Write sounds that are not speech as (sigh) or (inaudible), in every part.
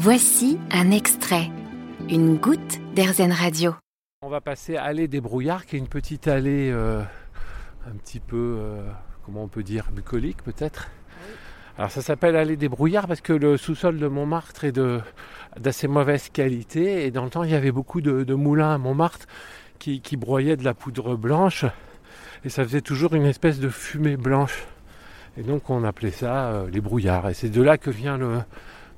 Voici un extrait, une goutte d'Airzen Radio. On va passer à Allée des Brouillards, qui est une petite allée euh, un petit peu, euh, comment on peut dire, bucolique peut-être. Alors ça s'appelle Allée des Brouillards parce que le sous-sol de Montmartre est d'assez mauvaise qualité et dans le temps il y avait beaucoup de, moulins à Montmartre qui, qui broyaient de la poudre blanche et ça faisait toujours une espèce de fumée blanche. Et donc on appelait ça euh, les brouillards. Et c'est de là que vient le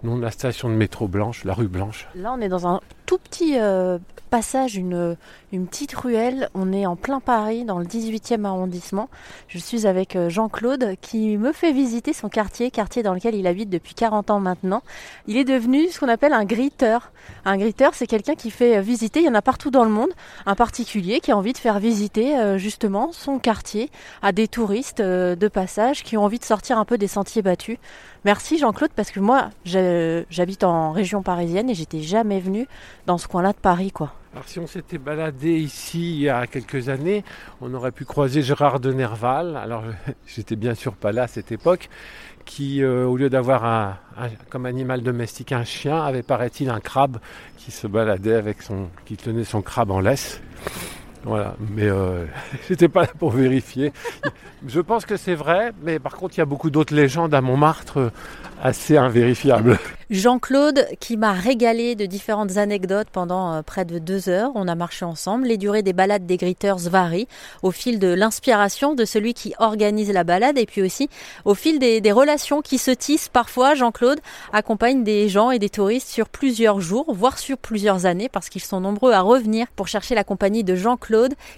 nom de la station de métro blanche, la rue Blanche. Là, on est dans un tout petit euh, passage, une, petite ruelle. On est en plein Paris, dans le 18e arrondissement. Je suis avec euh, Jean-Claude qui me fait visiter son quartier, quartier dans lequel il habite depuis 40 ans maintenant. Il est devenu ce qu'on appelle un griteur. Un griteur, c'est quelqu'un qui fait euh, visiter, il y en a partout dans le monde, un particulier qui a envie de faire visiter euh, justement son quartier à des touristes de passage qui ont envie de sortir un peu des sentiers battus. Merci Jean-Claude parce que moi j'habite en région parisienne et j'étais jamais venue dans ce coin-là de Paris quoi. Alors si on s'était baladé ici il y a quelques années, on aurait pu croiser Gérard de Nerval. Alors (laughs) j'étais bien sûr pas là à cette époque, qui euh, au lieu d'avoir comme animal domestique un chien, avait paraît-il un crabe qui se baladait avec son, qui tenait son crabe en laisse. Voilà, mais euh, (laughs) j'étais pas là pour vérifier. Je pense que c'est vrai, mais par contre il y a beaucoup d'autres légendes à Montmartre euh, assez invérifiables. Jean-Claude qui m'a régalé de différentes anecdotes pendant euh, près de deux heures. On a marché ensemble. Les durées des balades des Gritters varient au fil de l'inspiration de celui qui organise la balade et puis aussi au fil des, des relations qui se tissent parfois. Jean-Claude accompagne des gens et des touristes sur plusieurs jours, voire sur plusieurs années parce qu'ils sont nombreux à revenir pour chercher la compagnie de Jean-Claude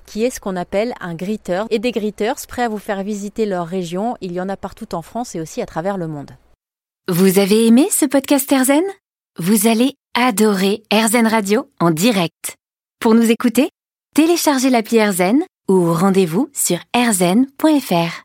qui est ce qu'on appelle un Gritter. Et des Gritters prêts à vous faire visiter leur région. Il y en a partout en France et aussi à travers le monde. Vous avez aimé ce podcast Airzen? Vous allez adorer Airzen Radio en direct. Pour nous écouter, téléchargez l'appli Airzen ou rendez-vous sur airzen.fr.